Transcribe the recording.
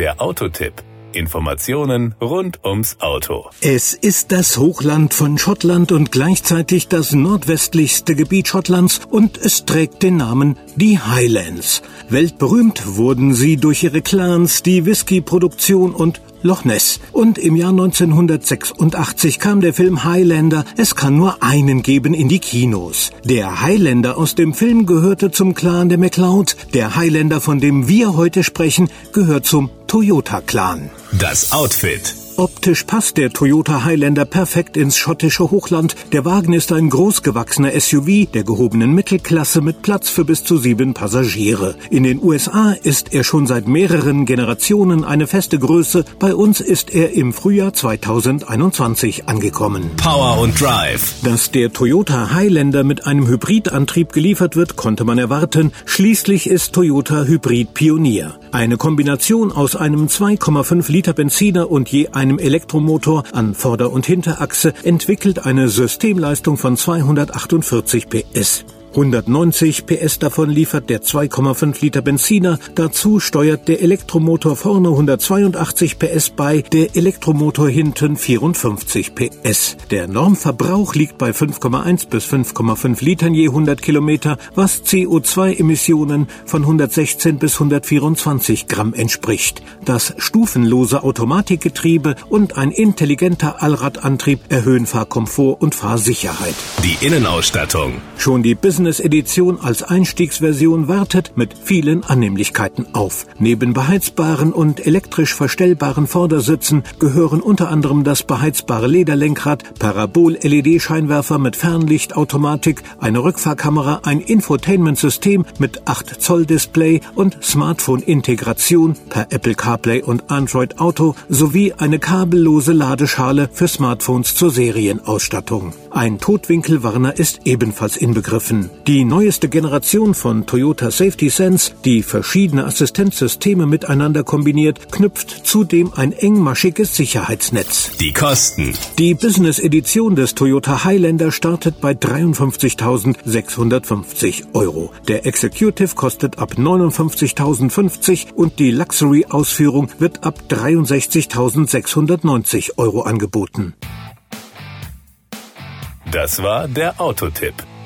Der Autotipp. Informationen rund ums Auto. Es ist das Hochland von Schottland und gleichzeitig das nordwestlichste Gebiet Schottlands und es trägt den Namen die Highlands. Weltberühmt wurden sie durch ihre Clans, die Whisky-Produktion und Loch Ness. Und im Jahr 1986 kam der Film Highlander Es kann nur einen geben in die Kinos. Der Highlander aus dem Film gehörte zum Clan der MacLeod. Der Highlander, von dem wir heute sprechen, gehört zum Toyota-Clan. Das Outfit. Optisch passt der Toyota Highlander perfekt ins schottische Hochland. Der Wagen ist ein großgewachsener SUV der gehobenen Mittelklasse mit Platz für bis zu sieben Passagiere. In den USA ist er schon seit mehreren Generationen eine feste Größe. Bei uns ist er im Frühjahr 2021 angekommen. Power und Drive. Dass der Toyota Highlander mit einem Hybridantrieb geliefert wird, konnte man erwarten. Schließlich ist Toyota Hybrid Pionier. Eine Kombination aus einem 2,5 Liter Benziner und je einem Elektromotor an Vorder- und Hinterachse entwickelt eine Systemleistung von 248 PS. 190 PS davon liefert der 2,5 Liter Benziner. Dazu steuert der Elektromotor vorne 182 PS bei, der Elektromotor hinten 54 PS. Der Normverbrauch liegt bei 5,1 bis 5,5 Litern je 100 Kilometer, was CO2-Emissionen von 116 bis 124 Gramm entspricht. Das stufenlose Automatikgetriebe und ein intelligenter Allradantrieb erhöhen Fahrkomfort und Fahrsicherheit. Die Innenausstattung. Schon die Business Business Edition als Einstiegsversion wartet mit vielen Annehmlichkeiten auf. Neben beheizbaren und elektrisch verstellbaren Vordersitzen gehören unter anderem das beheizbare Lederlenkrad, Parabol-LED-Scheinwerfer mit Fernlichtautomatik, eine Rückfahrkamera, ein Infotainment-System mit 8 Zoll Display und Smartphone-Integration per Apple CarPlay und Android Auto sowie eine kabellose Ladeschale für Smartphones zur Serienausstattung. Ein Totwinkelwarner ist ebenfalls inbegriffen. Die neueste Generation von Toyota Safety Sense, die verschiedene Assistenzsysteme miteinander kombiniert, knüpft zudem ein engmaschiges Sicherheitsnetz. Die Kosten. Die Business Edition des Toyota Highlander startet bei 53.650 Euro. Der Executive kostet ab 59.050 und die Luxury Ausführung wird ab 63.690 Euro angeboten. Das war der Autotipp.